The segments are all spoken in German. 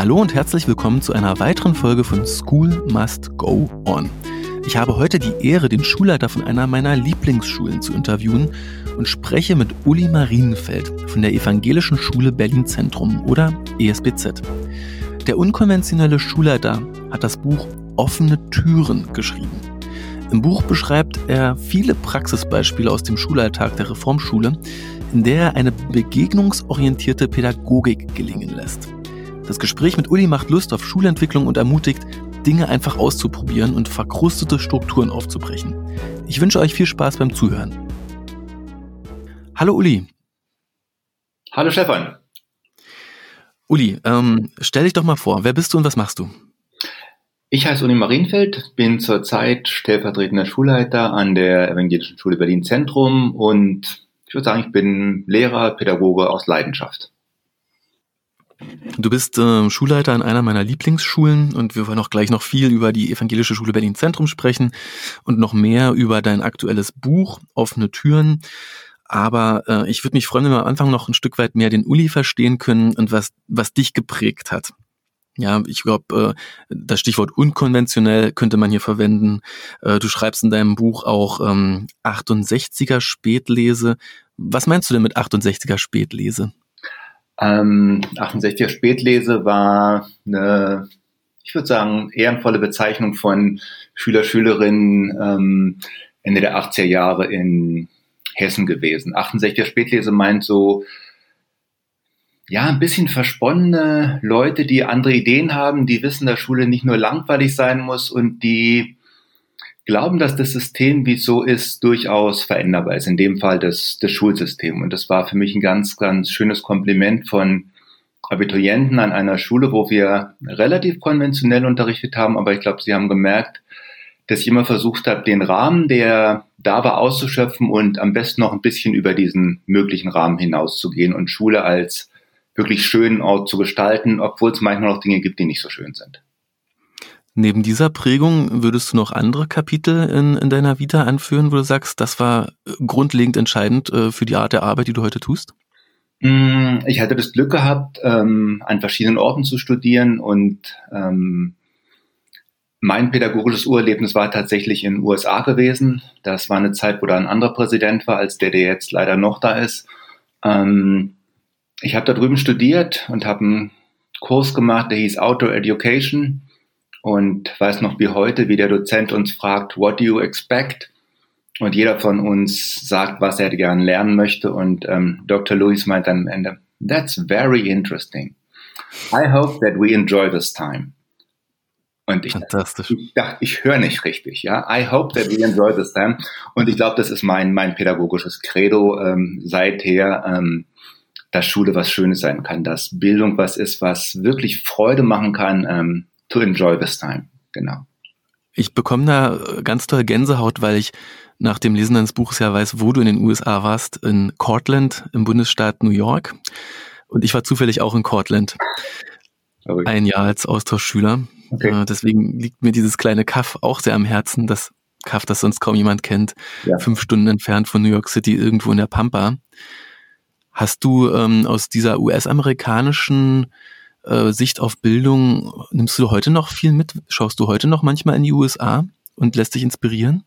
Hallo und herzlich willkommen zu einer weiteren Folge von School Must Go On. Ich habe heute die Ehre, den Schulleiter von einer meiner Lieblingsschulen zu interviewen und spreche mit Uli Marienfeld von der Evangelischen Schule Berlin Zentrum oder ESBZ. Der unkonventionelle Schulleiter hat das Buch Offene Türen geschrieben. Im Buch beschreibt er viele Praxisbeispiele aus dem Schulalltag der Reformschule, in der er eine begegnungsorientierte Pädagogik gelingen lässt. Das Gespräch mit Uli macht Lust auf Schulentwicklung und ermutigt, Dinge einfach auszuprobieren und verkrustete Strukturen aufzubrechen. Ich wünsche euch viel Spaß beim Zuhören. Hallo Uli. Hallo Stefan. Uli, ähm, stell dich doch mal vor, wer bist du und was machst du? Ich heiße Uli Marienfeld, bin zurzeit stellvertretender Schulleiter an der Evangelischen Schule Berlin Zentrum und ich würde sagen, ich bin Lehrer, Pädagoge aus Leidenschaft. Du bist äh, Schulleiter an einer meiner Lieblingsschulen und wir wollen auch gleich noch viel über die Evangelische Schule Berlin Zentrum sprechen und noch mehr über dein aktuelles Buch Offene Türen. Aber äh, ich würde mich freuen, wenn wir am Anfang noch ein Stück weit mehr den Uli verstehen können und was, was dich geprägt hat. Ja, ich glaube, äh, das Stichwort unkonventionell könnte man hier verwenden. Äh, du schreibst in deinem Buch auch ähm, 68er Spätlese. Was meinst du denn mit 68er Spätlese? Ähm, 68er Spätlese war eine, ich würde sagen, ehrenvolle Bezeichnung von Schüler, Schülerinnen ähm, Ende der 80er Jahre in Hessen gewesen. 68er Spätlese meint so, ja, ein bisschen versponnene Leute, die andere Ideen haben, die wissen, dass Schule nicht nur langweilig sein muss und die glauben, dass das System, wie es so ist, durchaus veränderbar ist. In dem Fall das, das Schulsystem. Und das war für mich ein ganz, ganz schönes Kompliment von Abiturienten an einer Schule, wo wir relativ konventionell unterrichtet haben. Aber ich glaube, sie haben gemerkt, dass ich immer versucht habe, den Rahmen, der da war, auszuschöpfen und am besten noch ein bisschen über diesen möglichen Rahmen hinauszugehen und Schule als wirklich schönen Ort zu gestalten, obwohl es manchmal noch Dinge gibt, die nicht so schön sind. Neben dieser Prägung würdest du noch andere Kapitel in, in deiner Vita anführen, wo du sagst, das war grundlegend entscheidend äh, für die Art der Arbeit, die du heute tust? Mm, ich hatte das Glück gehabt, ähm, an verschiedenen Orten zu studieren und ähm, mein pädagogisches Urerlebnis war tatsächlich in den USA gewesen. Das war eine Zeit, wo da ein anderer Präsident war, als der, der jetzt leider noch da ist. Ähm, ich habe da drüben studiert und habe einen Kurs gemacht, der hieß Outdoor Education und weiß noch wie heute, wie der Dozent uns fragt, what do you expect? Und jeder von uns sagt, was er gerne lernen möchte. Und ähm, Dr. Lewis meint dann am Ende, that's very interesting. I hope that we enjoy this time. Und ich, Fantastisch. ich dachte, ich höre nicht richtig, ja. I hope that we enjoy this time. Und ich glaube, das ist mein, mein pädagogisches Credo ähm, seither, ähm, dass Schule was Schönes sein kann, dass Bildung was ist, was wirklich Freude machen kann, ähm, to enjoy this time. Genau. Ich bekomme da äh, ganz toll Gänsehaut, weil ich nach dem Lesen deines Buches ja weiß, wo du in den USA warst, in Cortland im Bundesstaat New York. Und ich war zufällig auch in Cortland. Okay. Ein Jahr als Austauschschüler. Okay. Äh, deswegen liegt mir dieses kleine Kaff auch sehr am Herzen, das Kaff, das sonst kaum jemand kennt, ja. fünf Stunden entfernt von New York City irgendwo in der Pampa. Hast du ähm, aus dieser US-amerikanischen äh, Sicht auf Bildung, nimmst du heute noch viel mit? Schaust du heute noch manchmal in die USA und lässt dich inspirieren?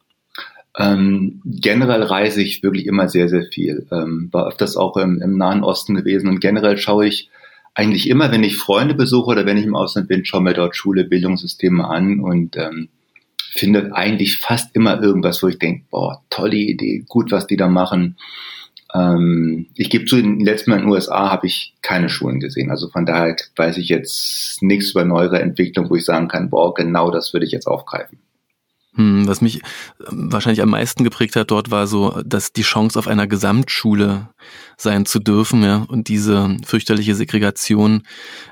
Ähm, generell reise ich wirklich immer sehr, sehr viel. Ähm, war öfters auch im, im, Nahen Osten gewesen und generell schaue ich eigentlich immer, wenn ich Freunde besuche oder wenn ich im Ausland bin, schaue mir dort Schule, Bildungssysteme an und ähm, finde eigentlich fast immer irgendwas, wo ich denke, boah, tolle Idee, gut, was die da machen. Ähm, ich gebe zu, den letzten Mal in den USA habe ich keine Schulen gesehen. Also von daher weiß ich jetzt nichts über neuere Entwicklung, wo ich sagen kann, boah, genau das würde ich jetzt aufgreifen. Hm, was mich ähm, wahrscheinlich am meisten geprägt hat dort war so, dass die Chance auf einer Gesamtschule sein zu dürfen, ja, und diese fürchterliche Segregation,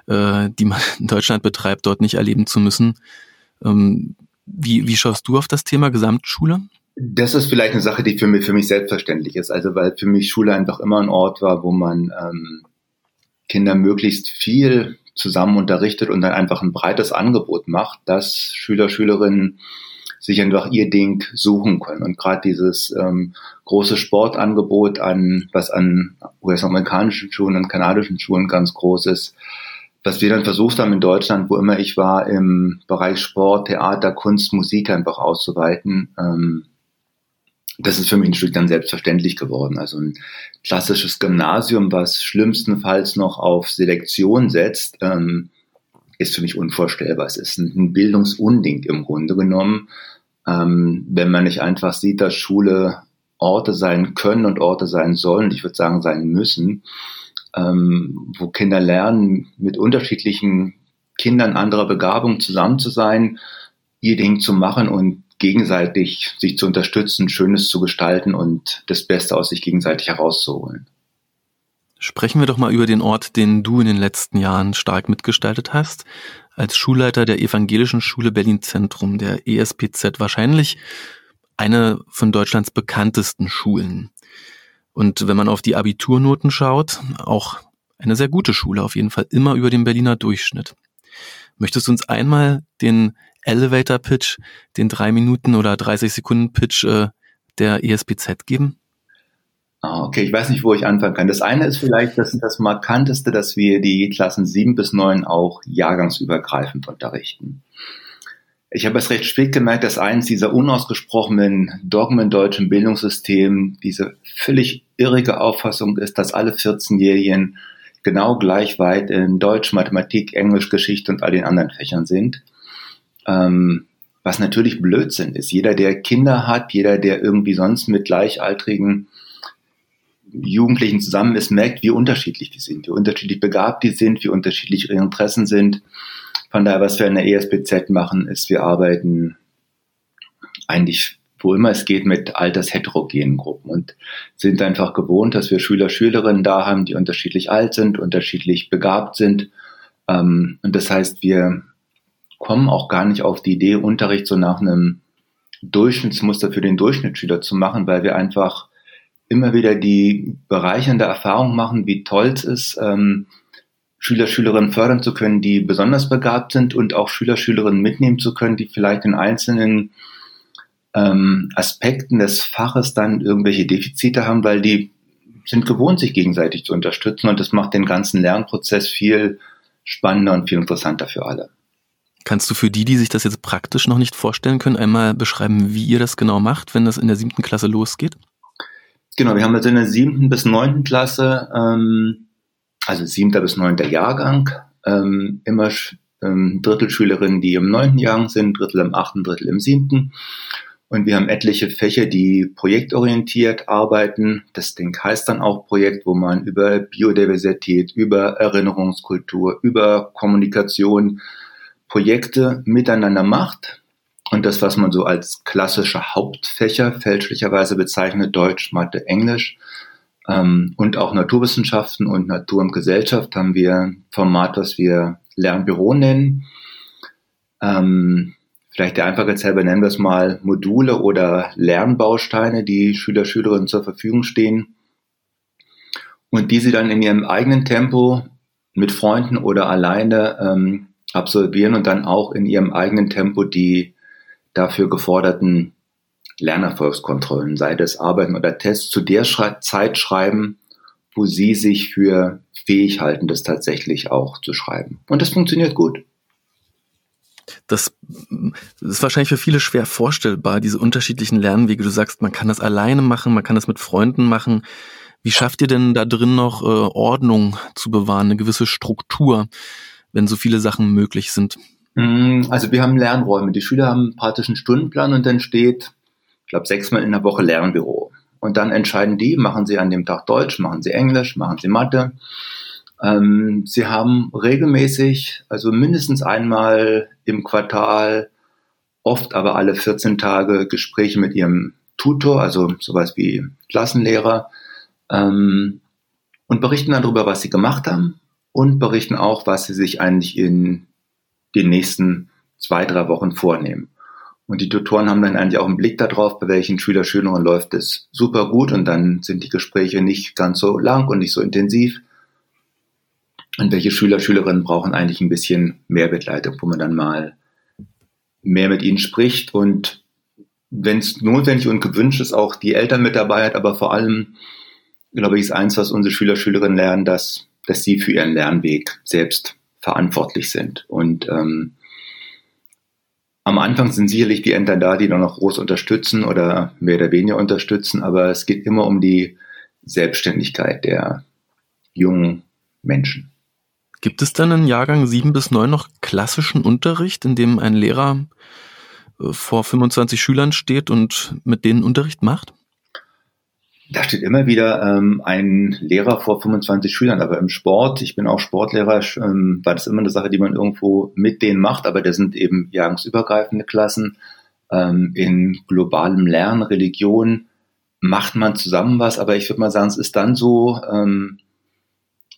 äh, die man in Deutschland betreibt, dort nicht erleben zu müssen. Ähm, wie, wie schaust du auf das Thema Gesamtschule? Das ist vielleicht eine Sache, die für mich, für mich selbstverständlich ist. Also weil für mich Schule einfach immer ein Ort war, wo man ähm, Kinder möglichst viel zusammen unterrichtet und dann einfach ein breites Angebot macht, dass Schüler, Schülerinnen sich einfach ihr Ding suchen können. Und gerade dieses ähm, große Sportangebot an, was an US-amerikanischen Schulen und kanadischen Schulen ganz groß ist, was wir dann versucht haben in Deutschland, wo immer ich war, im Bereich Sport, Theater, Kunst, Musik einfach auszuweiten, ähm, das ist für mich ein Stück dann selbstverständlich geworden. Also ein klassisches Gymnasium, was schlimmstenfalls noch auf Selektion setzt, ähm, ist für mich unvorstellbar. Es ist ein Bildungsunding im Grunde genommen, ähm, wenn man nicht einfach sieht, dass Schule Orte sein können und Orte sein sollen, ich würde sagen sein müssen, ähm, wo Kinder lernen, mit unterschiedlichen Kindern anderer Begabung zusammen zu sein, ihr Ding zu machen und gegenseitig sich zu unterstützen, Schönes zu gestalten und das Beste aus sich gegenseitig herauszuholen. Sprechen wir doch mal über den Ort, den du in den letzten Jahren stark mitgestaltet hast. Als Schulleiter der Evangelischen Schule Berlin Zentrum, der ESPZ, wahrscheinlich eine von Deutschlands bekanntesten Schulen. Und wenn man auf die Abiturnoten schaut, auch eine sehr gute Schule, auf jeden Fall immer über dem Berliner Durchschnitt. Möchtest du uns einmal den Elevator Pitch, den drei Minuten oder 30 Sekunden Pitch äh, der ESPZ geben? Ah, okay, ich weiß nicht, wo ich anfangen kann. Das eine ist vielleicht das, das Markanteste, dass wir die Klassen sieben bis neun auch jahrgangsübergreifend unterrichten. Ich habe es recht spät gemerkt, dass eins dieser unausgesprochenen Dogmen deutschen Bildungssystem diese völlig irrige Auffassung ist, dass alle 14-Jährigen genau gleich weit in Deutsch, Mathematik, Englisch, Geschichte und all den anderen Fächern sind. Ähm, was natürlich Blödsinn ist. Jeder, der Kinder hat, jeder, der irgendwie sonst mit gleichaltrigen Jugendlichen zusammen ist, merkt, wie unterschiedlich die sind, wie unterschiedlich begabt die sind, wie unterschiedlich ihre Interessen sind. Von daher, was wir in der ESPZ machen, ist, wir arbeiten eigentlich, wo immer es geht, mit altersheterogenen Gruppen und sind einfach gewohnt, dass wir Schüler, Schülerinnen da haben, die unterschiedlich alt sind, unterschiedlich begabt sind. Ähm, und das heißt, wir kommen auch gar nicht auf die Idee, Unterricht so nach einem Durchschnittsmuster für den Durchschnittsschüler zu machen, weil wir einfach immer wieder die bereichernde Erfahrung machen, wie toll es ist, ähm, Schüler, Schülerinnen fördern zu können, die besonders begabt sind und auch Schüler, Schülerinnen mitnehmen zu können, die vielleicht in einzelnen ähm, Aspekten des Faches dann irgendwelche Defizite haben, weil die sind gewohnt, sich gegenseitig zu unterstützen und das macht den ganzen Lernprozess viel spannender und viel interessanter für alle. Kannst du für die, die sich das jetzt praktisch noch nicht vorstellen können, einmal beschreiben, wie ihr das genau macht, wenn das in der siebten Klasse losgeht? Genau, wir haben also in der siebten bis neunten Klasse, ähm, also siebter bis neunter Jahrgang, ähm, immer ähm, Drittelschülerinnen, die im neunten Jahrgang sind, Drittel im achten, Drittel im siebten. Und wir haben etliche Fächer, die projektorientiert arbeiten. Das Ding heißt dann auch Projekt, wo man über Biodiversität, über Erinnerungskultur, über Kommunikation Projekte miteinander macht und das, was man so als klassische Hauptfächer fälschlicherweise bezeichnet, Deutsch, Mathe, Englisch ähm, und auch Naturwissenschaften und Natur und Gesellschaft, haben wir ein Format, was wir Lernbüro nennen. Ähm, vielleicht der Einfachheit halber nennen wir es mal Module oder Lernbausteine, die Schüler, Schülerinnen zur Verfügung stehen und die sie dann in ihrem eigenen Tempo mit Freunden oder alleine ähm, absolvieren und dann auch in ihrem eigenen Tempo die dafür geforderten Lernerfolgskontrollen, sei das Arbeiten oder Tests, zu der Zeit schreiben, wo sie sich für fähig halten, das tatsächlich auch zu schreiben. Und das funktioniert gut. Das, ist wahrscheinlich für viele schwer vorstellbar, diese unterschiedlichen Lernwege. Du sagst, man kann das alleine machen, man kann das mit Freunden machen. Wie schafft ihr denn da drin noch äh, Ordnung zu bewahren, eine gewisse Struktur, wenn so viele Sachen möglich sind? Mm, also wir haben Lernräume. Die Schüler haben einen Stundenplan und dann steht, ich glaube, sechsmal in der Woche Lernbüro. Und dann entscheiden die, machen sie an dem Tag Deutsch, machen sie Englisch, machen sie Mathe. Ähm, sie haben regelmäßig, also mindestens einmal im Quartal, oft aber alle 14 Tage Gespräche mit ihrem Tutor, also sowas wie Klassenlehrer, ähm, und berichten dann darüber, was sie gemacht haben und berichten auch, was sie sich eigentlich in den nächsten zwei, drei Wochen vornehmen. Und die Tutoren haben dann eigentlich auch einen Blick darauf, bei welchen Schüler, Schülerinnen läuft es super gut und dann sind die Gespräche nicht ganz so lang und nicht so intensiv. Und welche Schüler, Schülerinnen brauchen eigentlich ein bisschen mehr Begleitung, wo man dann mal mehr mit ihnen spricht und wenn es notwendig und gewünscht ist, auch die Eltern mit dabei hat, aber vor allem, glaube ich, ist eins, was unsere Schüler, Schülerinnen lernen, dass, dass sie für ihren Lernweg selbst verantwortlich sind. Und ähm, am Anfang sind sicherlich die Ämter da, die dann noch groß unterstützen oder mehr oder weniger unterstützen, aber es geht immer um die Selbstständigkeit der jungen Menschen. Gibt es dann in Jahrgang 7 bis 9 noch klassischen Unterricht, in dem ein Lehrer äh, vor 25 Schülern steht und mit denen Unterricht macht? Da steht immer wieder ähm, ein Lehrer vor 25 Schülern, aber im Sport, ich bin auch Sportlehrer, ähm, war das immer eine Sache, die man irgendwo mit denen macht, aber das sind eben jahrgangsübergreifende Klassen. Ähm, in globalem Lernen, Religion macht man zusammen was, aber ich würde mal sagen, es ist dann so, ähm,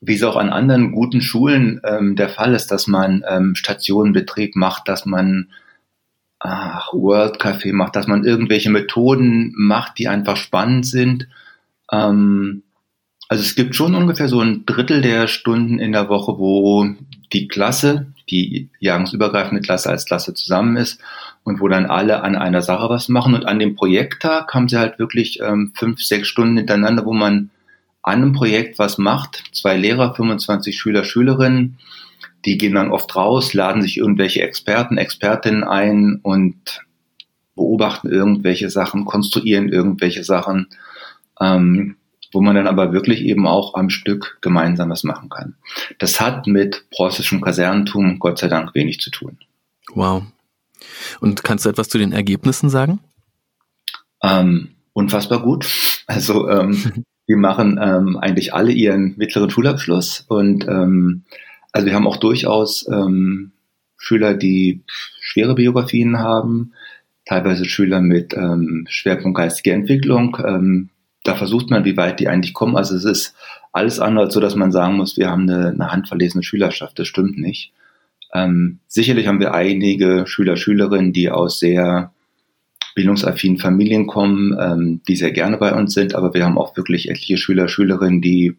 wie es auch an anderen guten Schulen ähm, der Fall ist, dass man ähm, Stationenbetrieb macht, dass man ach, World Café macht, dass man irgendwelche Methoden macht, die einfach spannend sind. Ähm, also es gibt schon ungefähr so ein Drittel der Stunden in der Woche, wo die Klasse, die jahrgangsübergreifende Klasse als Klasse zusammen ist und wo dann alle an einer Sache was machen. Und an dem Projekttag haben sie halt wirklich ähm, fünf, sechs Stunden hintereinander, wo man an einem Projekt was macht. Zwei Lehrer, 25 Schüler, Schülerinnen. Die gehen dann oft raus, laden sich irgendwelche Experten, Expertinnen ein und beobachten irgendwelche Sachen, konstruieren irgendwelche Sachen, ähm, wo man dann aber wirklich eben auch am Stück gemeinsam was machen kann. Das hat mit preußischem Kasernentum Gott sei Dank wenig zu tun. Wow. Und kannst du etwas zu den Ergebnissen sagen? Ähm, unfassbar gut. Also ähm, Wir machen ähm, eigentlich alle ihren mittleren Schulabschluss und ähm, also wir haben auch durchaus ähm, Schüler, die schwere Biografien haben, teilweise Schüler mit ähm, Schwerpunkt geistige Entwicklung. Ähm, da versucht man, wie weit die eigentlich kommen. Also es ist alles andere so, dass man sagen muss, wir haben eine, eine handverlesene Schülerschaft. Das stimmt nicht. Ähm, sicherlich haben wir einige Schüler, Schülerinnen, die aus sehr bildungsaffinen Familien kommen, ähm, die sehr gerne bei uns sind, aber wir haben auch wirklich etliche Schüler, Schülerinnen, die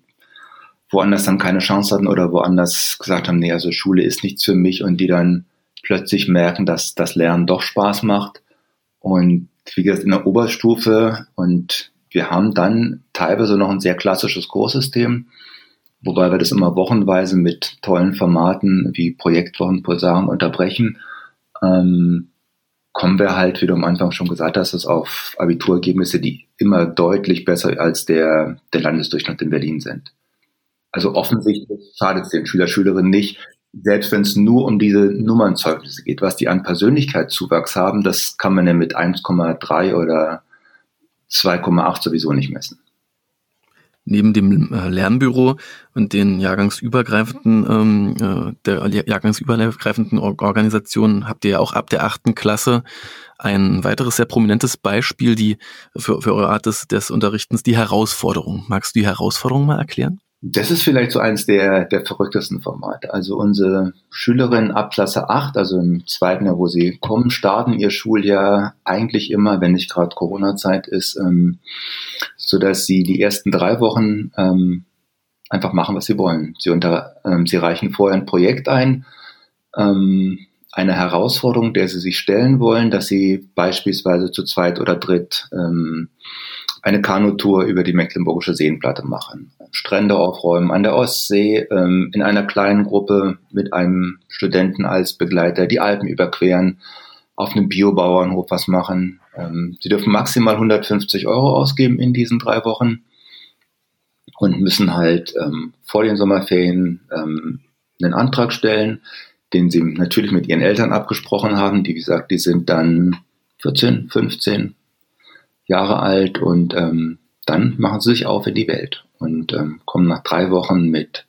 woanders dann keine Chance hatten oder woanders gesagt haben, nee, also Schule ist nichts für mich und die dann plötzlich merken, dass das Lernen doch Spaß macht. Und wie gesagt, in der Oberstufe und wir haben dann teilweise noch ein sehr klassisches Kurssystem, wobei wir das immer wochenweise mit tollen Formaten wie Projektwochen, Pulsaren unterbrechen. Ähm, kommen wir halt, wie du am Anfang schon gesagt hast, dass auf Abiturergebnisse, die immer deutlich besser als der, der Landesdurchschnitt in Berlin sind. Also offensichtlich schadet es den Schüler, Schülerinnen nicht, selbst wenn es nur um diese Nummernzeugnisse geht. Was die an Persönlichkeitszuwachs haben, das kann man ja mit 1,3 oder 2,8 sowieso nicht messen neben dem äh, Lernbüro und den jahrgangsübergreifenden, ähm, äh, der jahrgangsübergreifenden Organisation habt ihr ja auch ab der achten Klasse ein weiteres sehr prominentes Beispiel, die für, für eure Art des, des Unterrichtens, die Herausforderung. Magst du die Herausforderung mal erklären? Das ist vielleicht so eins der, der verrücktesten Formate. Also unsere Schülerinnen ab Klasse 8, also im zweiten Jahr, wo sie kommen, starten ihr Schuljahr eigentlich immer, wenn nicht gerade Corona-Zeit ist, ähm, so dass sie die ersten drei Wochen ähm, einfach machen, was sie wollen. Sie, unter, ähm, sie reichen vorher ein Projekt ein, ähm, eine Herausforderung, der sie sich stellen wollen, dass sie beispielsweise zu zweit oder dritt ähm, eine Kanutour über die Mecklenburgische Seenplatte machen, Strände aufräumen an der Ostsee, ähm, in einer kleinen Gruppe mit einem Studenten als Begleiter die Alpen überqueren, auf einem Biobauernhof was machen. Ähm, sie dürfen maximal 150 Euro ausgeben in diesen drei Wochen und müssen halt ähm, vor den Sommerferien ähm, einen Antrag stellen, den sie natürlich mit ihren Eltern abgesprochen haben. Die, wie gesagt, die sind dann 14, 15, Jahre alt und ähm, dann machen sie sich auf in die Welt und ähm, kommen nach drei Wochen mit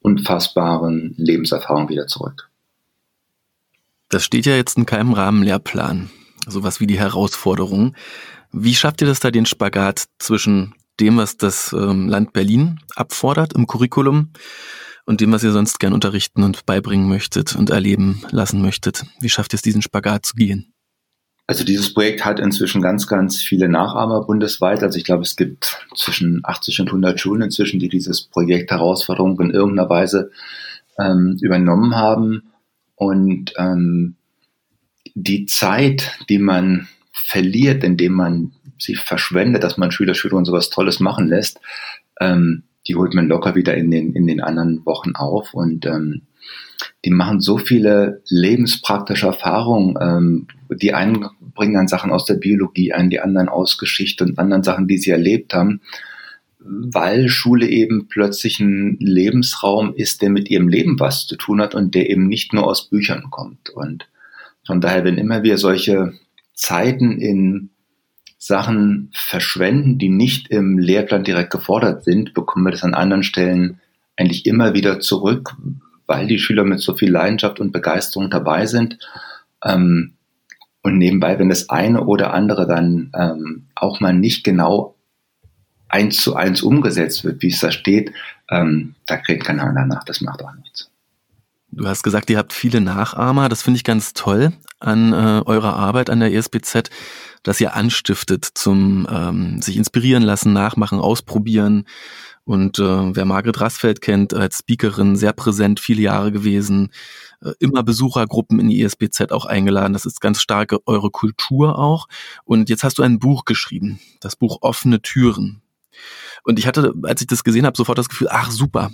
unfassbaren Lebenserfahrungen wieder zurück. Das steht ja jetzt in keinem Rahmenlehrplan, sowas wie die Herausforderung. Wie schafft ihr das da den Spagat zwischen dem, was das ähm, Land Berlin abfordert im Curriculum und dem, was ihr sonst gern unterrichten und beibringen möchtet und erleben lassen möchtet? Wie schafft ihr es, diesen Spagat zu gehen? Also dieses Projekt hat inzwischen ganz, ganz viele Nachahmer bundesweit. Also ich glaube, es gibt zwischen 80 und 100 Schulen inzwischen, die dieses Projekt Herausforderung in irgendeiner Weise ähm, übernommen haben. Und ähm, die Zeit, die man verliert, indem man sie verschwendet, dass man Schüler, Schülerinnen sowas Tolles machen lässt, ähm, die holt man locker wieder in den, in den anderen Wochen auf. Und ähm, die machen so viele lebenspraktische Erfahrungen. Ähm, die einen bringen dann Sachen aus der Biologie ein, die anderen aus Geschichte und anderen Sachen, die sie erlebt haben, weil Schule eben plötzlich ein Lebensraum ist, der mit ihrem Leben was zu tun hat und der eben nicht nur aus Büchern kommt. Und von daher, wenn immer wir solche Zeiten in Sachen verschwenden, die nicht im Lehrplan direkt gefordert sind, bekommen wir das an anderen Stellen eigentlich immer wieder zurück, weil die Schüler mit so viel Leidenschaft und Begeisterung dabei sind. Ähm, und nebenbei, wenn das eine oder andere dann ähm, auch mal nicht genau eins zu eins umgesetzt wird, wie es da steht, ähm, da kriegt keiner danach. Das macht auch nichts. Du hast gesagt, ihr habt viele Nachahmer. Das finde ich ganz toll an äh, eurer Arbeit an der ESBZ, dass ihr anstiftet zum ähm, sich inspirieren lassen, nachmachen, ausprobieren. Und äh, wer Margret Rassfeld kennt, als Speakerin sehr präsent, viele Jahre gewesen, äh, immer Besuchergruppen in die ESBZ auch eingeladen. Das ist ganz starke eure Kultur auch. Und jetzt hast du ein Buch geschrieben, das Buch Offene Türen. Und ich hatte, als ich das gesehen habe, sofort das Gefühl, ach super,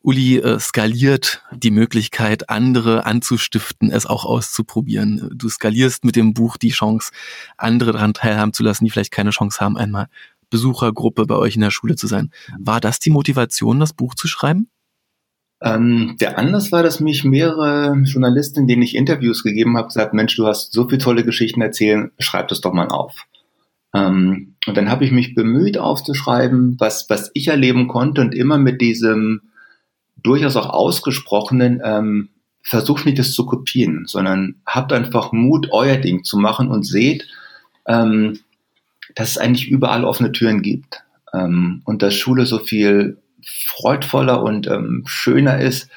Uli äh, skaliert die Möglichkeit, andere anzustiften, es auch auszuprobieren. Du skalierst mit dem Buch die Chance, andere daran teilhaben zu lassen, die vielleicht keine Chance haben, einmal Besuchergruppe bei euch in der Schule zu sein. War das die Motivation, das Buch zu schreiben? Ähm, der Anlass war, dass mich mehrere Journalisten, denen ich Interviews gegeben habe, gesagt, Mensch, du hast so viele tolle Geschichten erzählen, schreib das doch mal auf. Ähm, und dann habe ich mich bemüht aufzuschreiben, was, was ich erleben konnte und immer mit diesem durchaus auch ausgesprochenen, ähm, versucht nicht das zu kopieren, sondern habt einfach Mut, euer Ding zu machen und seht, ähm, dass es eigentlich überall offene Türen gibt ähm, und dass Schule so viel freudvoller und ähm, schöner ist,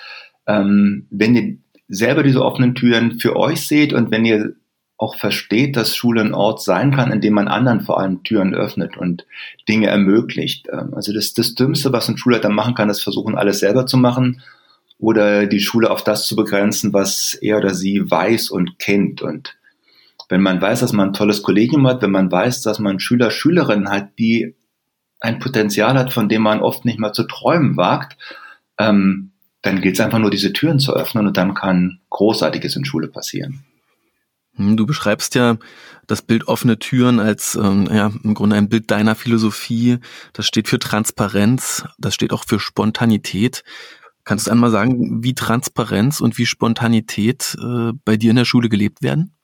ähm, wenn ihr selber diese offenen Türen für euch seht und wenn ihr auch versteht, dass Schule ein Ort sein kann, in dem man anderen vor allem Türen öffnet und Dinge ermöglicht. Ähm, also das, das Dümmste, was ein Schulleiter machen kann, ist versuchen, alles selber zu machen oder die Schule auf das zu begrenzen, was er oder sie weiß und kennt. Und wenn man weiß, dass man ein tolles Kollegium hat, wenn man weiß, dass man Schüler, Schülerinnen hat, die ein Potenzial hat, von dem man oft nicht mal zu träumen wagt, ähm, dann gilt es einfach nur, diese Türen zu öffnen und dann kann Großartiges in Schule passieren. Hm, du beschreibst ja das Bild offene Türen als ähm, ja im Grunde ein Bild deiner Philosophie. Das steht für Transparenz, das steht auch für Spontanität. Kannst du einmal sagen, wie Transparenz und wie Spontanität äh, bei dir in der Schule gelebt werden?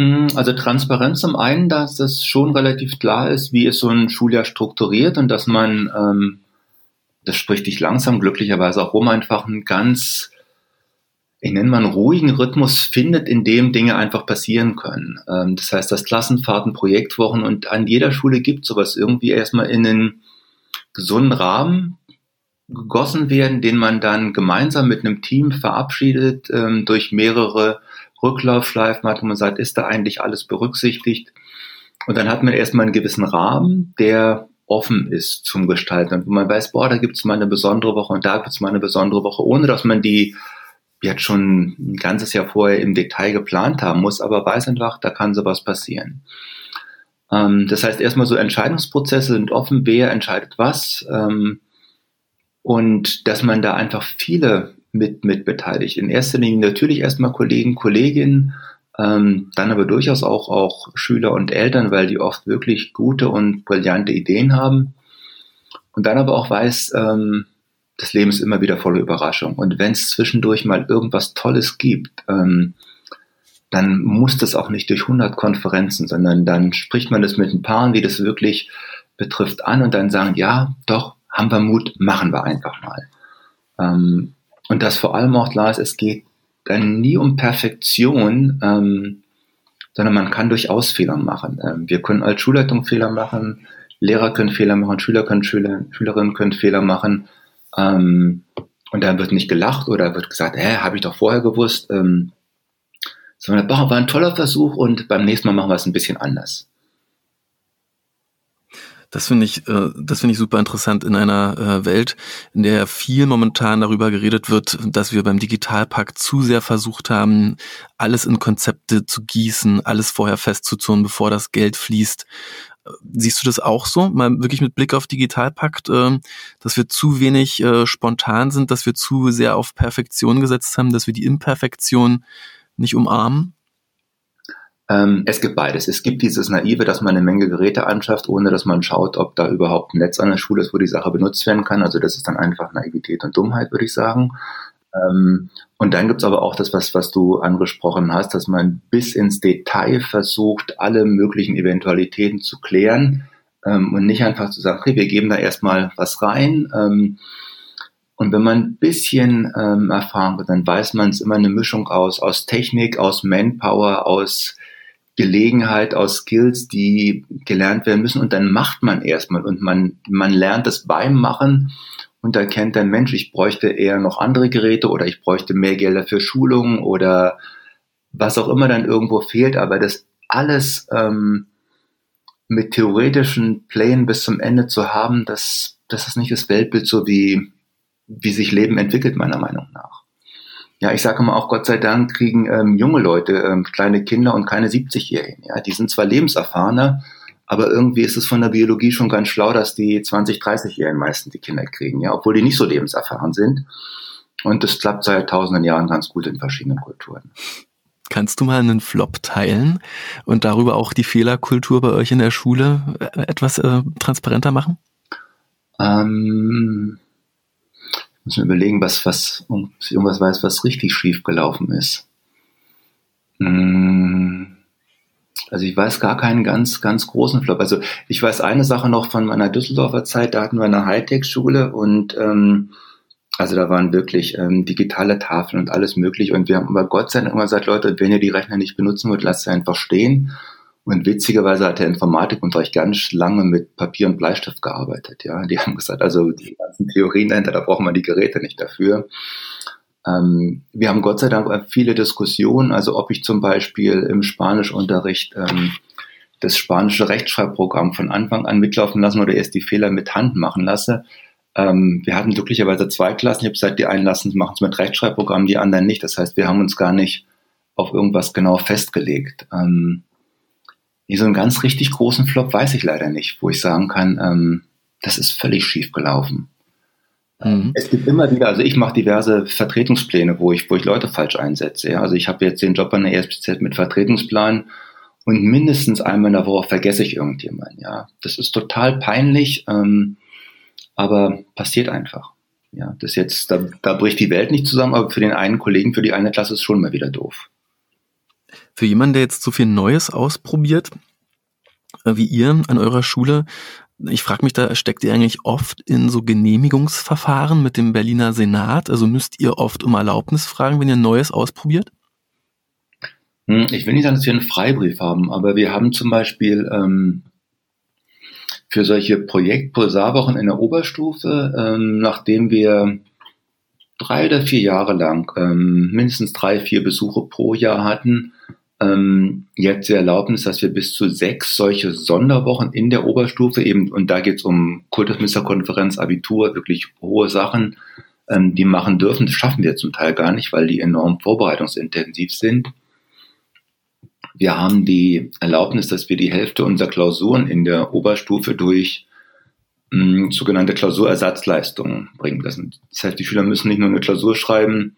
Hm, also Transparenz zum einen, dass es schon relativ klar ist, wie ist so ein Schuljahr strukturiert und dass man, ähm, das spricht dich langsam glücklicherweise auch rum, einfach ein ganz ich nenne mal einen ruhigen Rhythmus findet, in dem Dinge einfach passieren können. Ähm, das heißt, dass Klassenfahrten, Projektwochen und an jeder Schule gibt sowas irgendwie erstmal in einen gesunden Rahmen gegossen werden, den man dann gemeinsam mit einem Team verabschiedet, ähm, durch mehrere Rücklaufschleifen hat, wo man sagt, ist da eigentlich alles berücksichtigt? Und dann hat man erstmal einen gewissen Rahmen, der offen ist zum Gestalten. Und wo man weiß, boah, da gibt es mal eine besondere Woche und da gibt es mal eine besondere Woche, ohne dass man die jetzt schon ein ganzes Jahr vorher im Detail geplant haben muss, aber weiß einfach, da kann sowas passieren. Ähm, das heißt, erstmal so Entscheidungsprozesse sind offen, wer entscheidet was ähm, und dass man da einfach viele mit, mit beteiligt. In erster Linie natürlich erstmal Kollegen, Kolleginnen, ähm, dann aber durchaus auch, auch Schüler und Eltern, weil die oft wirklich gute und brillante Ideen haben. Und dann aber auch weiß, ähm, das Leben ist immer wieder voller Überraschung. Und wenn es zwischendurch mal irgendwas Tolles gibt, ähm, dann muss das auch nicht durch 100 Konferenzen, sondern dann spricht man das mit ein Paaren, die das wirklich betrifft, an und dann sagen, ja, doch, haben wir Mut, machen wir einfach mal. Ähm, und das vor allem auch klar ist, es geht dann nie um Perfektion, ähm, sondern man kann durchaus Fehler machen. Ähm, wir können als Schulleitung Fehler machen, Lehrer können Fehler machen, Schüler können Schüler, Schülerinnen können Fehler machen. Ähm, und dann wird nicht gelacht oder wird gesagt, hä, habe ich doch vorher gewusst. Ähm, sondern war ein toller Versuch und beim nächsten Mal machen wir es ein bisschen anders. Das finde ich, äh, das finde ich super interessant in einer äh, Welt, in der viel momentan darüber geredet wird, dass wir beim Digitalpakt zu sehr versucht haben, alles in Konzepte zu gießen, alles vorher festzuzurren, bevor das Geld fließt Siehst du das auch so? Mal wirklich mit Blick auf Digitalpakt, äh, dass wir zu wenig äh, spontan sind, dass wir zu sehr auf Perfektion gesetzt haben, dass wir die Imperfektion nicht umarmen? Ähm, es gibt beides. Es gibt dieses Naive, dass man eine Menge Geräte anschafft, ohne dass man schaut, ob da überhaupt ein Netz an der Schule ist, wo die Sache benutzt werden kann. Also das ist dann einfach Naivität und Dummheit, würde ich sagen. Ähm, und dann gibt's aber auch das, was, was du angesprochen hast, dass man bis ins Detail versucht, alle möglichen Eventualitäten zu klären ähm, und nicht einfach zu sagen, okay, wir geben da erstmal was rein. Ähm, und wenn man ein bisschen ähm, Erfahrung hat, dann weiß man es immer eine Mischung aus, aus Technik, aus Manpower, aus Gelegenheit, aus Skills, die gelernt werden müssen. Und dann macht man erstmal und man, man lernt es beim Machen und erkennt dann, Mensch, ich bräuchte eher noch andere Geräte oder ich bräuchte mehr Gelder für Schulungen oder was auch immer dann irgendwo fehlt, aber das alles ähm, mit theoretischen Plänen bis zum Ende zu haben, das, das ist nicht das Weltbild so wie, wie sich Leben entwickelt, meiner Meinung nach. Ja, ich sage mal auch, Gott sei Dank kriegen ähm, junge Leute, ähm, kleine Kinder und keine 70-Jährigen. Ja, die sind zwar lebenserfahrener, aber irgendwie ist es von der Biologie schon ganz schlau, dass die 20, 30-Jährigen meisten die Kinder kriegen, ja, obwohl die nicht so lebenserfahren sind. Und das klappt seit tausenden Jahren ganz gut in verschiedenen Kulturen. Kannst du mal einen Flop teilen und darüber auch die Fehlerkultur bei euch in der Schule äh, etwas äh, transparenter machen? Ähm, muss mir überlegen, was, was, ob ich irgendwas weiß, was richtig schief gelaufen ist. Hm. Also ich weiß gar keinen ganz, ganz großen Flop. Also ich weiß eine Sache noch von meiner Düsseldorfer Zeit, da hatten wir eine Hightech-Schule und ähm, also da waren wirklich ähm, digitale Tafeln und alles möglich. Und wir haben aber Gott sei Dank immer gesagt, Leute, wenn ihr die Rechner nicht benutzen wollt, lasst sie einfach stehen. Und witzigerweise hat der Informatikunterricht ganz lange mit Papier und Bleistift gearbeitet. Ja, die haben gesagt, also die ganzen Theorien dahinter, da braucht man die Geräte nicht dafür. Ähm, wir haben Gott sei Dank viele Diskussionen, also ob ich zum Beispiel im Spanischunterricht ähm, das spanische Rechtschreibprogramm von Anfang an mitlaufen lassen oder erst die Fehler mit Hand machen lasse. Ähm, wir hatten glücklicherweise zwei Klassen. Ich habe gesagt, die einen lassen machen es mit Rechtschreibprogramm, die anderen nicht. Das heißt, wir haben uns gar nicht auf irgendwas genau festgelegt. Ähm, so einen ganz richtig großen Flop weiß ich leider nicht, wo ich sagen kann, ähm, das ist völlig schief gelaufen. Mhm. Es gibt immer wieder, also ich mache diverse Vertretungspläne, wo ich, wo ich Leute falsch einsetze. Ja. Also ich habe jetzt den Job an der ESPZ mit Vertretungsplan und mindestens einmal in der Woche vergesse ich irgendjemanden. Ja, das ist total peinlich, ähm, aber passiert einfach. Ja, das jetzt, da, da bricht die Welt nicht zusammen, aber für den einen Kollegen, für die eine Klasse ist schon mal wieder doof. Für jemanden, der jetzt so viel Neues ausprobiert, äh, wie ihr an eurer Schule, ich frage mich, da steckt ihr eigentlich oft in so Genehmigungsverfahren mit dem Berliner Senat? Also müsst ihr oft um Erlaubnis fragen, wenn ihr Neues ausprobiert? Hm, ich will nicht sagen, dass wir einen Freibrief haben, aber wir haben zum Beispiel ähm, für solche Projekt-Pulsarwochen in der Oberstufe, ähm, nachdem wir drei oder vier Jahre lang ähm, mindestens drei, vier Besuche pro Jahr hatten, ähm, jetzt die Erlaubnis, dass wir bis zu sechs solche Sonderwochen in der Oberstufe eben, und da geht es um Kultusministerkonferenz, Abitur, wirklich hohe Sachen, ähm, die machen dürfen. Das schaffen wir zum Teil gar nicht, weil die enorm vorbereitungsintensiv sind. Wir haben die Erlaubnis, dass wir die Hälfte unserer Klausuren in der Oberstufe durch mh, sogenannte Klausurersatzleistungen bringen lassen. Das heißt, die Schüler müssen nicht nur eine Klausur schreiben,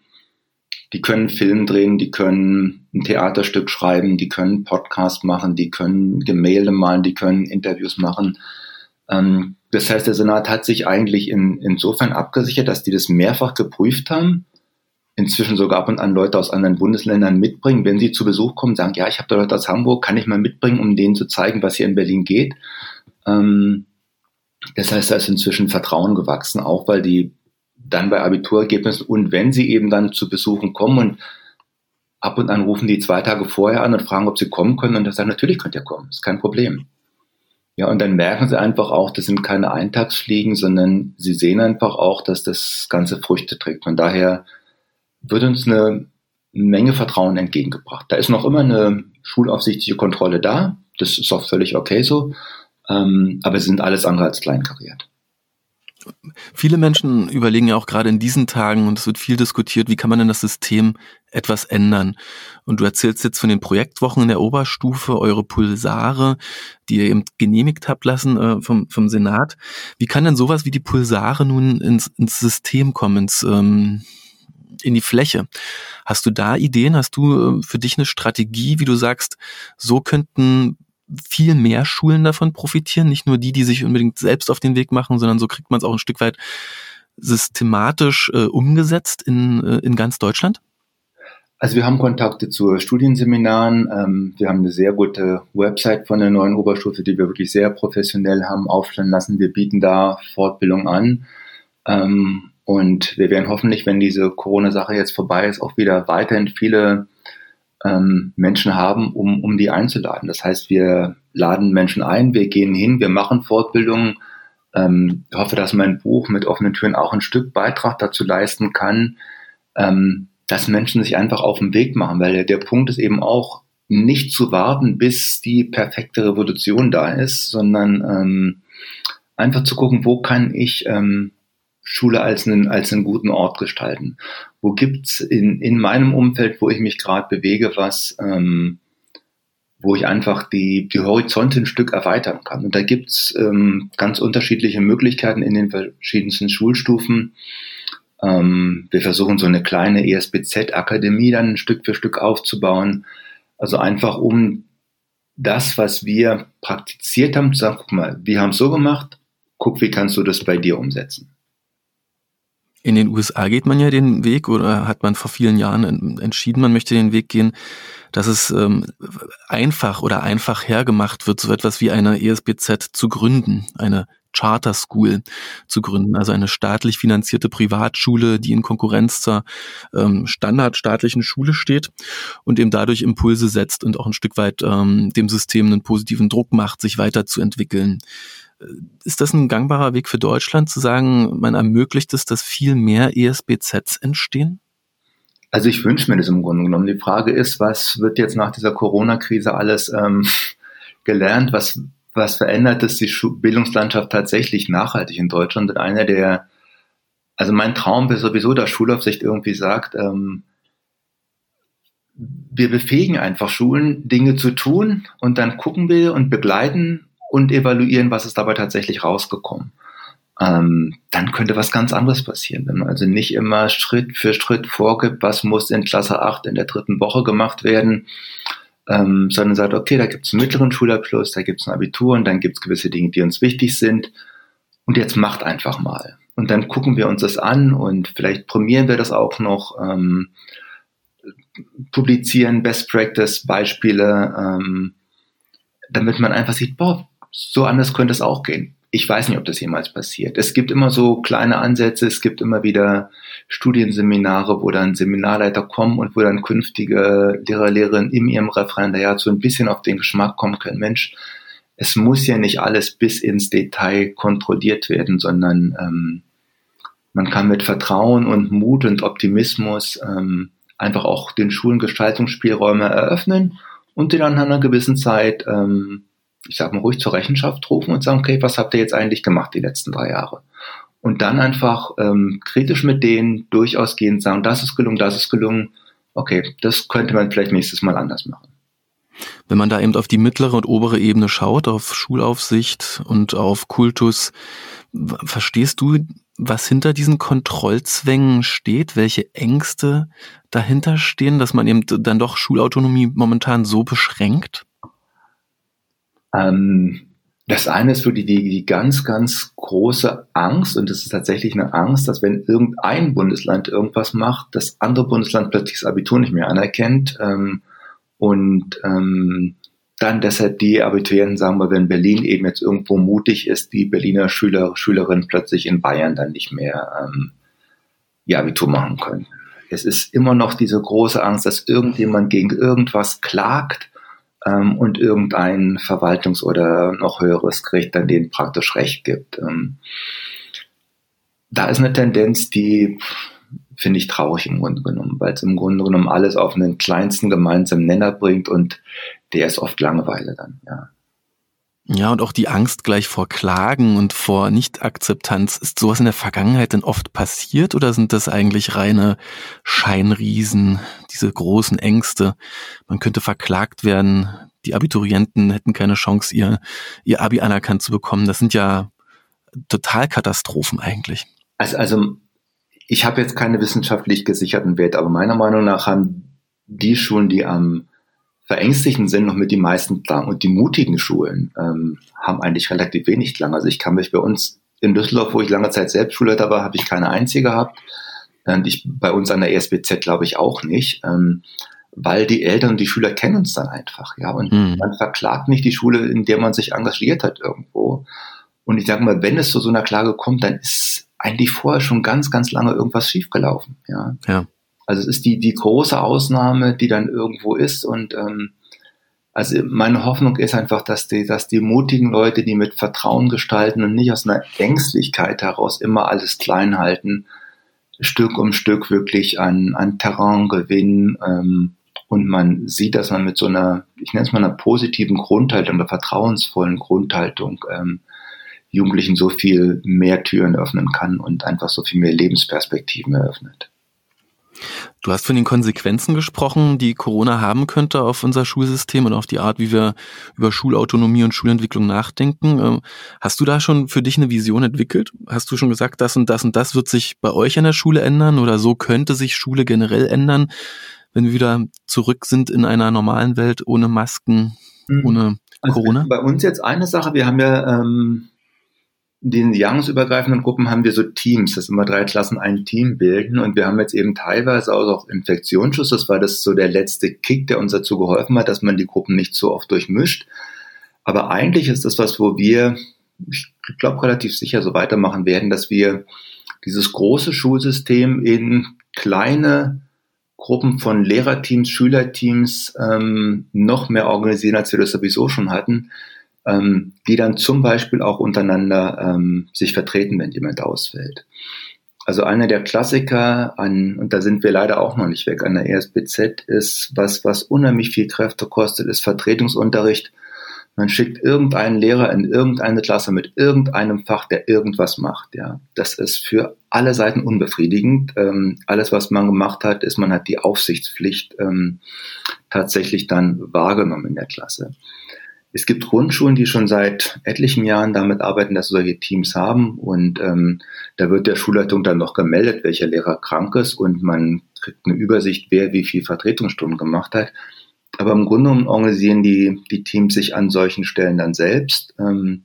die können Film drehen, die können ein Theaterstück schreiben, die können Podcast machen, die können Gemälde malen, die können Interviews machen. Ähm, das heißt, der Senat hat sich eigentlich in, insofern abgesichert, dass die das mehrfach geprüft haben, inzwischen sogar ab und an Leute aus anderen Bundesländern mitbringen. Wenn sie zu Besuch kommen, sagen, ja, ich habe da Leute aus Hamburg, kann ich mal mitbringen, um denen zu zeigen, was hier in Berlin geht. Ähm, das heißt, da ist inzwischen Vertrauen gewachsen, auch weil die dann bei Abiturergebnissen und wenn sie eben dann zu Besuchen kommen und ab und an rufen die zwei Tage vorher an und fragen, ob sie kommen können und dann sagen, natürlich könnt ihr kommen, ist kein Problem. Ja, und dann merken sie einfach auch, das sind keine Eintagsfliegen, sondern sie sehen einfach auch, dass das Ganze Früchte trägt. Von daher wird uns eine Menge Vertrauen entgegengebracht. Da ist noch immer eine schulaufsichtliche Kontrolle da. Das ist auch völlig okay so. Ähm, aber sie sind alles andere als kleinkariert. Viele Menschen überlegen ja auch gerade in diesen Tagen, und es wird viel diskutiert, wie kann man denn das System etwas ändern. Und du erzählst jetzt von den Projektwochen in der Oberstufe, eure Pulsare, die ihr eben genehmigt habt lassen äh, vom, vom Senat. Wie kann denn sowas wie die Pulsare nun ins, ins System kommen, ins, ähm, in die Fläche? Hast du da Ideen? Hast du äh, für dich eine Strategie, wie du sagst, so könnten viel mehr Schulen davon profitieren, nicht nur die, die sich unbedingt selbst auf den Weg machen, sondern so kriegt man es auch ein Stück weit systematisch äh, umgesetzt in, äh, in ganz Deutschland? Also wir haben Kontakte zu Studienseminaren. Ähm, wir haben eine sehr gute Website von der neuen Oberstufe, die wir wirklich sehr professionell haben aufstellen lassen. Wir bieten da Fortbildung an. Ähm, und wir werden hoffentlich, wenn diese Corona-Sache jetzt vorbei ist, auch wieder weiterhin viele ähm, Menschen haben, um, um die einzuladen. Das heißt, wir laden Menschen ein, wir gehen hin, wir machen Fortbildungen. Ähm, ich hoffe, dass mein Buch mit offenen Türen auch ein Stück Beitrag dazu leisten kann, ähm, dass Menschen sich einfach auf den Weg machen, weil der, Punkt ist eben auch, nicht zu warten, bis die perfekte Revolution da ist, sondern ähm, einfach zu gucken, wo kann ich ähm, Schule als einen, als einen guten Ort gestalten? Wo gibt's in, in meinem Umfeld, wo ich mich gerade bewege, was, ähm, wo ich einfach die, die Horizonte ein Stück erweitern kann? Und da gibt's ähm, ganz unterschiedliche Möglichkeiten in den verschiedensten Schulstufen. Ähm, wir versuchen so eine kleine ESBZ-Akademie dann Stück für Stück aufzubauen. Also einfach um das, was wir praktiziert haben, zu sagen, guck mal, wir haben es so gemacht, guck, wie kannst du das bei dir umsetzen. In den USA geht man ja den Weg oder hat man vor vielen Jahren entschieden, man möchte den Weg gehen, dass es ähm, einfach oder einfach hergemacht wird, so etwas wie eine ESBZ zu gründen, eine Charter School zu gründen, also eine staatlich finanzierte Privatschule, die in Konkurrenz zur ähm, standardstaatlichen Schule steht und eben dadurch Impulse setzt und auch ein Stück weit ähm, dem System einen positiven Druck macht, sich weiterzuentwickeln. Ist das ein gangbarer Weg für Deutschland zu sagen, man ermöglicht es, dass viel mehr ESBZs entstehen? Also ich wünsche mir das im Grunde genommen. Die Frage ist, was wird jetzt nach dieser Corona-Krise alles ähm, gelernt? Was, was verändert es die Bildungslandschaft tatsächlich nachhaltig in Deutschland? Und einer der, also mein Traum wäre sowieso, dass Schulaufsicht irgendwie sagt, ähm, wir befähigen einfach Schulen, Dinge zu tun und dann gucken wir und begleiten und evaluieren, was ist dabei tatsächlich rausgekommen. Ähm, dann könnte was ganz anderes passieren, wenn man also nicht immer Schritt für Schritt vorgibt, was muss in Klasse 8 in der dritten Woche gemacht werden, ähm, sondern sagt, okay, da gibt es einen mittleren Schulabschluss, da gibt es ein Abitur und dann gibt es gewisse Dinge, die uns wichtig sind und jetzt macht einfach mal. Und dann gucken wir uns das an und vielleicht prämieren wir das auch noch, ähm, publizieren Best Practice Beispiele, ähm, damit man einfach sieht, boah, so anders könnte es auch gehen. Ich weiß nicht, ob das jemals passiert. Es gibt immer so kleine Ansätze, es gibt immer wieder Studienseminare, wo dann Seminarleiter kommen und wo dann künftige Lehrer, Lehrerinnen in ihrem Referendariat so ein bisschen auf den Geschmack kommen können. Mensch, es muss ja nicht alles bis ins Detail kontrolliert werden, sondern ähm, man kann mit Vertrauen und Mut und Optimismus ähm, einfach auch den Schulen Gestaltungsspielräume eröffnen und die dann nach einer gewissen Zeit ähm, ich sag mal ruhig zur Rechenschaft rufen und sagen, okay, was habt ihr jetzt eigentlich gemacht die letzten drei Jahre? Und dann einfach ähm, kritisch mit denen durchaus gehen, sagen, das ist gelungen, das ist gelungen. Okay, das könnte man vielleicht nächstes Mal anders machen. Wenn man da eben auf die mittlere und obere Ebene schaut, auf Schulaufsicht und auf Kultus, verstehst du, was hinter diesen Kontrollzwängen steht, welche Ängste dahinter stehen, dass man eben dann doch Schulautonomie momentan so beschränkt? Ähm, das eine ist wirklich die, die ganz, ganz große Angst, und das ist tatsächlich eine Angst, dass wenn irgendein Bundesland irgendwas macht, das andere Bundesland plötzlich das Abitur nicht mehr anerkennt ähm, und ähm, dann deshalb die Abiturienten sagen wir, wenn Berlin eben jetzt irgendwo mutig ist, die Berliner Schüler, Schülerinnen plötzlich in Bayern dann nicht mehr ähm, ihr Abitur machen können. Es ist immer noch diese große Angst, dass irgendjemand gegen irgendwas klagt ähm, und irgendein Verwaltungs- oder noch höheres Gericht dann denen praktisch Recht gibt. Ähm, da ist eine Tendenz, die finde ich traurig im Grunde genommen, weil es im Grunde genommen alles auf einen kleinsten gemeinsamen Nenner bringt und der ist oft Langeweile dann, ja. Ja, und auch die Angst gleich vor Klagen und vor Nichtakzeptanz. Ist sowas in der Vergangenheit denn oft passiert oder sind das eigentlich reine Scheinriesen, diese großen Ängste? Man könnte verklagt werden, die Abiturienten hätten keine Chance, ihr, ihr Abi anerkannt zu bekommen. Das sind ja Totalkatastrophen eigentlich. Also, also ich habe jetzt keine wissenschaftlich gesicherten Werte, aber meiner Meinung nach haben die Schulen, die am verängstigten sind, noch mit die meisten Klang und die mutigen Schulen ähm, haben eigentlich relativ wenig Klang. Also ich kann mich bei uns in Düsseldorf, wo ich lange Zeit selbst Schulleiter war, habe ich keine einzige gehabt. Und ich bei uns an der ESBZ glaube ich auch nicht. Ähm, weil die Eltern und die Schüler kennen uns dann einfach, ja. Und mhm. man verklagt nicht die Schule, in der man sich engagiert hat irgendwo. Und ich sage mal, wenn es zu so einer Klage kommt, dann ist eigentlich vorher schon ganz, ganz lange irgendwas schiefgelaufen, ja. ja. Also es ist die, die große Ausnahme, die dann irgendwo ist und ähm, also meine Hoffnung ist einfach, dass die, dass die mutigen Leute, die mit Vertrauen gestalten und nicht aus einer Ängstlichkeit heraus immer alles klein halten, Stück um Stück wirklich an, an Terrain gewinnen ähm, und man sieht, dass man mit so einer, ich nenne es mal einer positiven Grundhaltung, einer vertrauensvollen Grundhaltung ähm, Jugendlichen so viel mehr Türen öffnen kann und einfach so viel mehr Lebensperspektiven eröffnet. Du hast von den Konsequenzen gesprochen, die Corona haben könnte auf unser Schulsystem und auf die Art, wie wir über Schulautonomie und Schulentwicklung nachdenken. Ähm, hast du da schon für dich eine Vision entwickelt? Hast du schon gesagt, das und das und das wird sich bei euch an der Schule ändern oder so könnte sich Schule generell ändern, wenn wir wieder zurück sind in einer normalen Welt ohne Masken, mhm. ohne also Corona? Bei uns jetzt eine Sache, wir haben ja ähm, den jahresübergreifenden Gruppen haben wir so Teams, dass immer drei Klassen ein Team bilden und wir haben jetzt eben teilweise auch Infektionsschutz. Das war das so der letzte Kick, der uns dazu geholfen hat, dass man die Gruppen nicht so oft durchmischt. Aber eigentlich ist das was, wo wir, ich glaube, relativ sicher so weitermachen werden, dass wir dieses große Schulsystem in kleine Gruppen von Lehrerteams, Schülerteams ähm, noch mehr organisieren, als wir das sowieso schon hatten ähm, die dann zum Beispiel auch untereinander ähm, sich vertreten, wenn jemand ausfällt. Also einer der Klassiker an, und da sind wir leider auch noch nicht weg, an der ESBZ ist, was, was unheimlich viel Kräfte kostet, ist Vertretungsunterricht. Man schickt irgendeinen Lehrer in irgendeine Klasse mit irgendeinem Fach, der irgendwas macht. Ja, das ist für alle Seiten unbefriedigend. Ähm, alles, was man gemacht hat, ist, man hat die Aufsichtspflicht ähm, tatsächlich dann wahrgenommen in der Klasse. Es gibt Grundschulen, die schon seit etlichen Jahren damit arbeiten, dass sie solche Teams haben. Und ähm, da wird der Schulleitung dann noch gemeldet, welcher Lehrer krank ist und man kriegt eine Übersicht, wer wie viel Vertretungsstunden gemacht hat. Aber im Grunde genommen organisieren die, die Teams sich an solchen Stellen dann selbst. Ähm,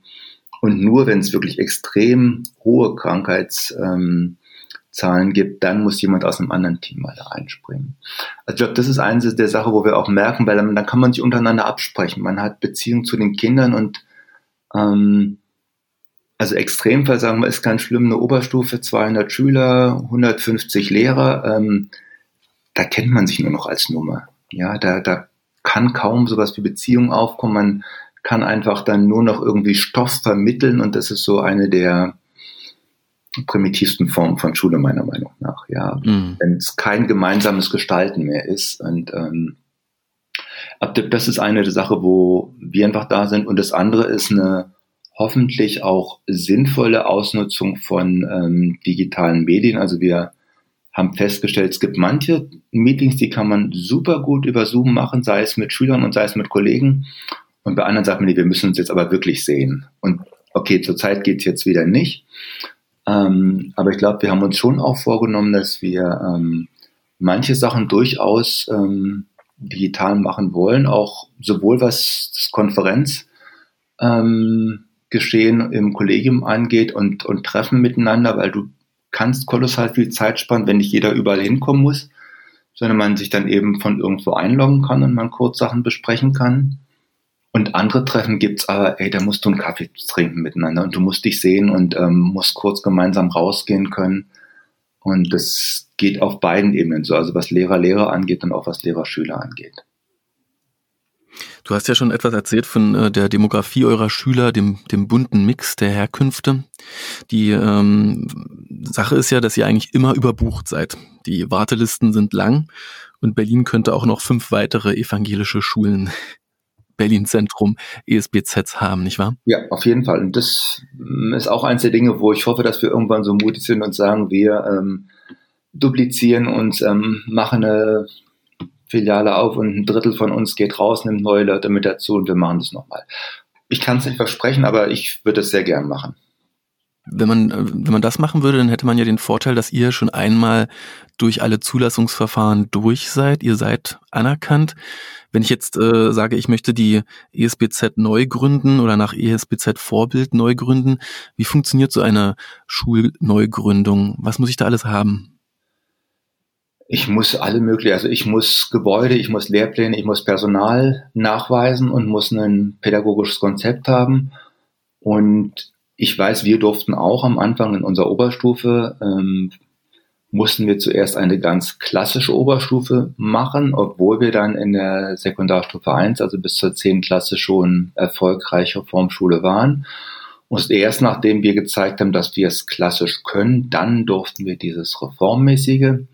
und nur wenn es wirklich extrem hohe Krankheits... Ähm, Zahlen gibt, dann muss jemand aus einem anderen Team mal da einspringen. Also ich glaube, das ist eines der Sachen, wo wir auch merken, weil dann, dann kann man sich untereinander absprechen. Man hat Beziehungen zu den Kindern und ähm, also Extremfall sagen wir, ist ganz schlimm, eine Oberstufe, 200 Schüler, 150 Lehrer, ähm, da kennt man sich nur noch als Nummer. Ja, da, da kann kaum sowas wie Beziehung aufkommen. Man kann einfach dann nur noch irgendwie Stoff vermitteln und das ist so eine der primitivsten Form von Schule meiner Meinung nach. Ja, mhm. wenn es kein gemeinsames Gestalten mehr ist und ähm, das ist eine der Sachen, wo wir einfach da sind und das andere ist eine hoffentlich auch sinnvolle Ausnutzung von ähm, digitalen Medien. Also wir haben festgestellt, es gibt manche Meetings, die kann man super gut über Zoom machen, sei es mit Schülern und sei es mit Kollegen. Und bei anderen sagt man, nee, wir müssen uns jetzt aber wirklich sehen. Und okay, zurzeit geht's jetzt wieder nicht. Ähm, aber ich glaube, wir haben uns schon auch vorgenommen, dass wir ähm, manche Sachen durchaus ähm, digital machen wollen, auch sowohl was das Konferenzgeschehen ähm, im Kollegium angeht und, und Treffen miteinander, weil du kannst kolossal viel Zeit sparen, wenn nicht jeder überall hinkommen muss, sondern man sich dann eben von irgendwo einloggen kann und man kurz Sachen besprechen kann. Und andere Treffen gibt's aber, ey, da musst du einen Kaffee trinken miteinander und du musst dich sehen und ähm, musst kurz gemeinsam rausgehen können. Und das geht auf beiden Ebenen so, also was Lehrer-Lehrer angeht und auch was Lehrer-Schüler angeht. Du hast ja schon etwas erzählt von äh, der Demografie eurer Schüler, dem, dem bunten Mix der Herkünfte. Die ähm, Sache ist ja, dass ihr eigentlich immer überbucht seid. Die Wartelisten sind lang und Berlin könnte auch noch fünf weitere evangelische Schulen Berlin-Zentrum ESBZs haben, nicht wahr? Ja, auf jeden Fall. Und das mm, ist auch eins der Dinge, wo ich hoffe, dass wir irgendwann so mutig sind und sagen, wir ähm, duplizieren uns, ähm, machen eine Filiale auf und ein Drittel von uns geht raus, nimmt neue Leute mit dazu und wir machen das nochmal. Ich kann es nicht versprechen, aber ich würde es sehr gern machen. Wenn man, wenn man das machen würde, dann hätte man ja den Vorteil, dass ihr schon einmal durch alle Zulassungsverfahren durch seid. Ihr seid anerkannt. Wenn ich jetzt äh, sage, ich möchte die ESBZ neu gründen oder nach ESBZ Vorbild neu gründen, wie funktioniert so eine Schulneugründung? Was muss ich da alles haben? Ich muss alle möglichen, also ich muss Gebäude, ich muss Lehrpläne, ich muss Personal nachweisen und muss ein pädagogisches Konzept haben. Und ich weiß, wir durften auch am Anfang in unserer Oberstufe, ähm, mussten wir zuerst eine ganz klassische Oberstufe machen, obwohl wir dann in der Sekundarstufe 1, also bis zur 10. Klasse schon erfolgreiche Formschule waren. Und erst nachdem wir gezeigt haben, dass wir es klassisch können, dann durften wir dieses Reformmäßige.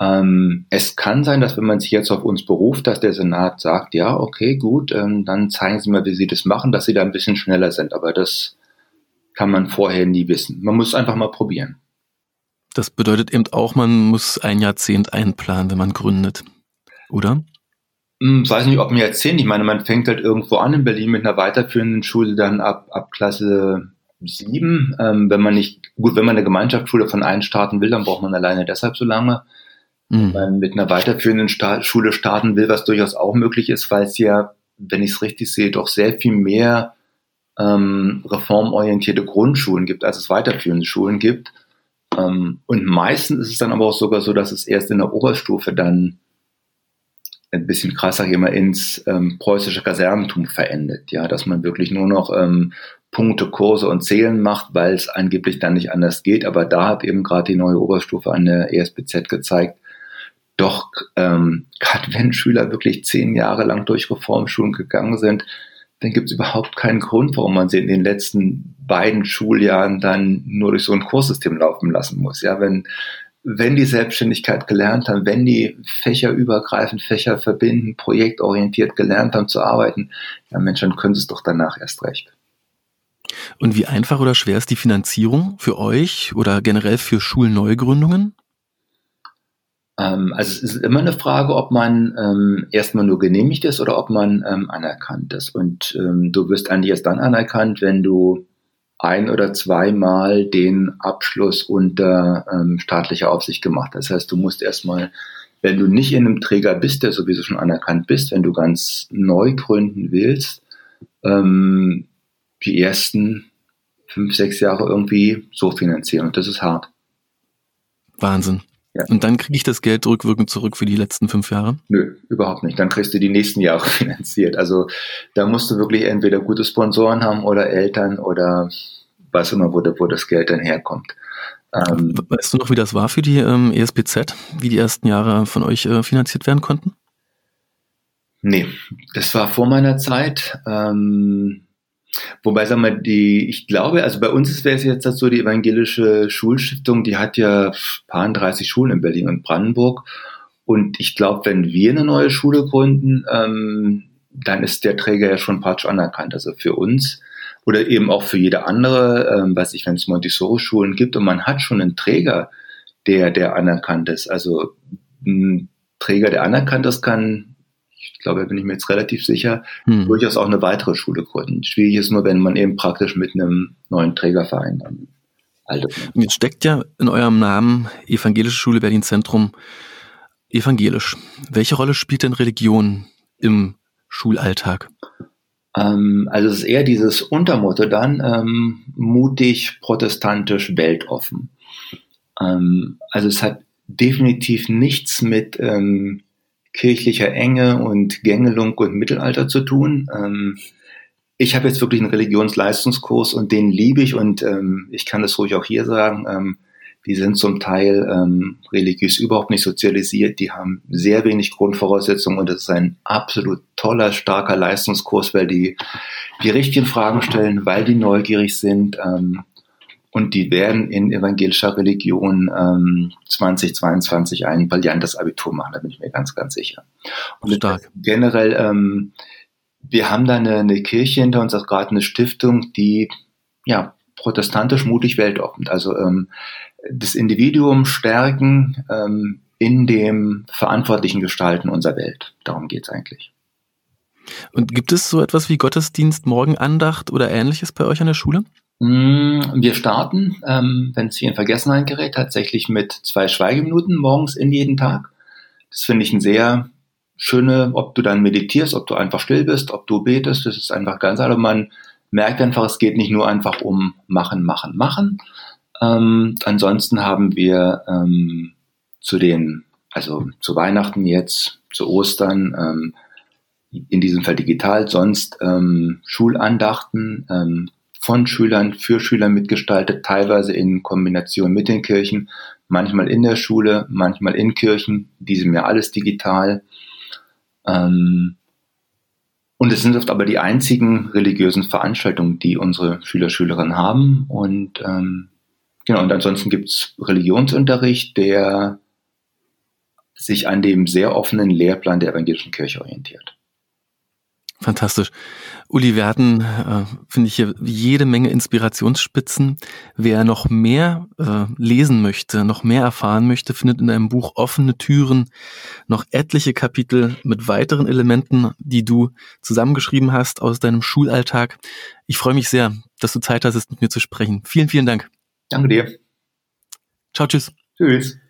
Ähm, es kann sein, dass wenn man sich jetzt auf uns beruft, dass der Senat sagt, ja, okay, gut, ähm, dann zeigen Sie mal, wie Sie das machen, dass Sie da ein bisschen schneller sind. Aber das kann man vorher nie wissen. Man muss einfach mal probieren. Das bedeutet eben auch, man muss ein Jahrzehnt einplanen, wenn man gründet, oder? Hm, ich weiß nicht, ob ein Jahrzehnt. Ich meine, man fängt halt irgendwo an in Berlin mit einer weiterführenden Schule dann ab, ab Klasse sieben. Ähm, wenn man nicht, gut, wenn man eine Gemeinschaftsschule von einem starten will, dann braucht man alleine deshalb so lange. Mhm. Wenn man mit einer weiterführenden Sta Schule starten will, was durchaus auch möglich ist, weil es ja, wenn ich es richtig sehe, doch sehr viel mehr ähm, reformorientierte Grundschulen gibt, als es weiterführende Schulen gibt. Ähm, und meistens ist es dann aber auch sogar so, dass es erst in der Oberstufe dann ein bisschen krasser hier mal ins ähm, preußische Kasernentum verendet, ja, dass man wirklich nur noch ähm, Punkte, Kurse und Zählen macht, weil es angeblich dann nicht anders geht. Aber da hat eben gerade die neue Oberstufe an der ESBZ gezeigt, doch ähm, gerade wenn Schüler wirklich zehn Jahre lang durch Reformschulen gegangen sind, dann gibt es überhaupt keinen Grund, warum man sie in den letzten beiden Schuljahren dann nur durch so ein Kurssystem laufen lassen muss. Ja, wenn, wenn die Selbstständigkeit gelernt haben, wenn die fächerübergreifend, Fächer verbinden, projektorientiert gelernt haben zu arbeiten, ja Mensch, dann können sie es doch danach erst recht. Und wie einfach oder schwer ist die Finanzierung für euch oder generell für Schulneugründungen? Ähm, also es ist immer eine Frage, ob man ähm, erstmal nur genehmigt ist oder ob man ähm, anerkannt ist. Und ähm, du wirst eigentlich erst dann anerkannt, wenn du ein oder zweimal den Abschluss unter ähm, staatlicher Aufsicht gemacht hast. Das heißt, du musst erstmal, wenn du nicht in einem Träger bist, der sowieso schon anerkannt bist, wenn du ganz neu gründen willst, ähm, die ersten fünf, sechs Jahre irgendwie so finanzieren. Und das ist hart. Wahnsinn. Ja. Und dann kriege ich das Geld rückwirkend zurück für die letzten fünf Jahre? Nö, überhaupt nicht. Dann kriegst du die nächsten Jahre finanziert. Also da musst du wirklich entweder gute Sponsoren haben oder Eltern oder was immer, wo, wo das Geld dann herkommt. Ähm, weißt du noch, wie das war für die ähm, ESPZ, wie die ersten Jahre von euch äh, finanziert werden konnten? Nee, das war vor meiner Zeit. Ähm, Wobei, sag mal, die, ich glaube, also bei uns wäre es jetzt so, die evangelische Schulstiftung, die hat ja paar 30 Schulen in Berlin und Brandenburg. Und ich glaube, wenn wir eine neue Schule gründen, ähm, dann ist der Träger ja schon praktisch anerkannt. Also für uns oder eben auch für jede andere, ähm, weiß ich, wenn es Montessori-Schulen gibt und man hat schon einen Träger, der, der anerkannt ist. Also ein Träger, der anerkannt ist, kann glaube, da bin ich mir jetzt relativ sicher, hm. durchaus auch eine weitere Schule gründen. Schwierig ist nur, wenn man eben praktisch mit einem neuen Trägerverein dann haltet. Jetzt steckt ja in eurem Namen Evangelische Schule Berlin Zentrum evangelisch. Welche Rolle spielt denn Religion im Schulalltag? Ähm, also es ist eher dieses Untermotto dann, ähm, mutig, protestantisch, weltoffen. Ähm, also es hat definitiv nichts mit ähm, kirchlicher Enge und Gängelung und Mittelalter zu tun. Ähm, ich habe jetzt wirklich einen Religionsleistungskurs und den liebe ich und ähm, ich kann das ruhig auch hier sagen. Ähm, die sind zum Teil ähm, religiös überhaupt nicht sozialisiert, die haben sehr wenig Grundvoraussetzungen und es ist ein absolut toller, starker Leistungskurs, weil die die richtigen Fragen stellen, weil die neugierig sind. Ähm, und die werden in evangelischer Religion ähm, 2022 ein brillantes Abitur machen, da bin ich mir ganz, ganz sicher. Und Stark. generell, ähm, wir haben da eine, eine Kirche hinter uns, auch gerade eine Stiftung, die ja protestantisch mutig weltoffen. Also ähm, das Individuum stärken ähm, in dem verantwortlichen Gestalten unserer Welt. Darum geht's eigentlich. Und gibt es so etwas wie Gottesdienst, Morgenandacht oder ähnliches bei euch an der Schule? Mm, wir starten, ähm, wenn es hier in Vergessenheit gerät, tatsächlich mit zwei Schweigeminuten morgens in jeden Tag. Das finde ich ein sehr schöne, ob du dann meditierst, ob du einfach still bist, ob du betest, das ist einfach ganz also man merkt einfach, es geht nicht nur einfach um machen, machen, machen. Ähm, ansonsten haben wir ähm, zu den, also zu Weihnachten jetzt, zu Ostern, ähm, in diesem Fall digital, sonst ähm, Schulandachten ähm, von Schülern für Schüler mitgestaltet, teilweise in Kombination mit den Kirchen, manchmal in der Schule, manchmal in Kirchen, diesem Jahr alles digital. Ähm, und es sind oft aber die einzigen religiösen Veranstaltungen, die unsere Schüler, Schülerinnen haben. Und ähm, genau, und ansonsten gibt's Religionsunterricht, der sich an dem sehr offenen Lehrplan der evangelischen Kirche orientiert. Fantastisch. Uli, wir hatten, äh, finde ich, hier jede Menge Inspirationsspitzen. Wer noch mehr äh, lesen möchte, noch mehr erfahren möchte, findet in deinem Buch offene Türen noch etliche Kapitel mit weiteren Elementen, die du zusammengeschrieben hast aus deinem Schulalltag. Ich freue mich sehr, dass du Zeit hast, mit mir zu sprechen. Vielen, vielen Dank. Danke dir. Ciao, tschüss. Tschüss.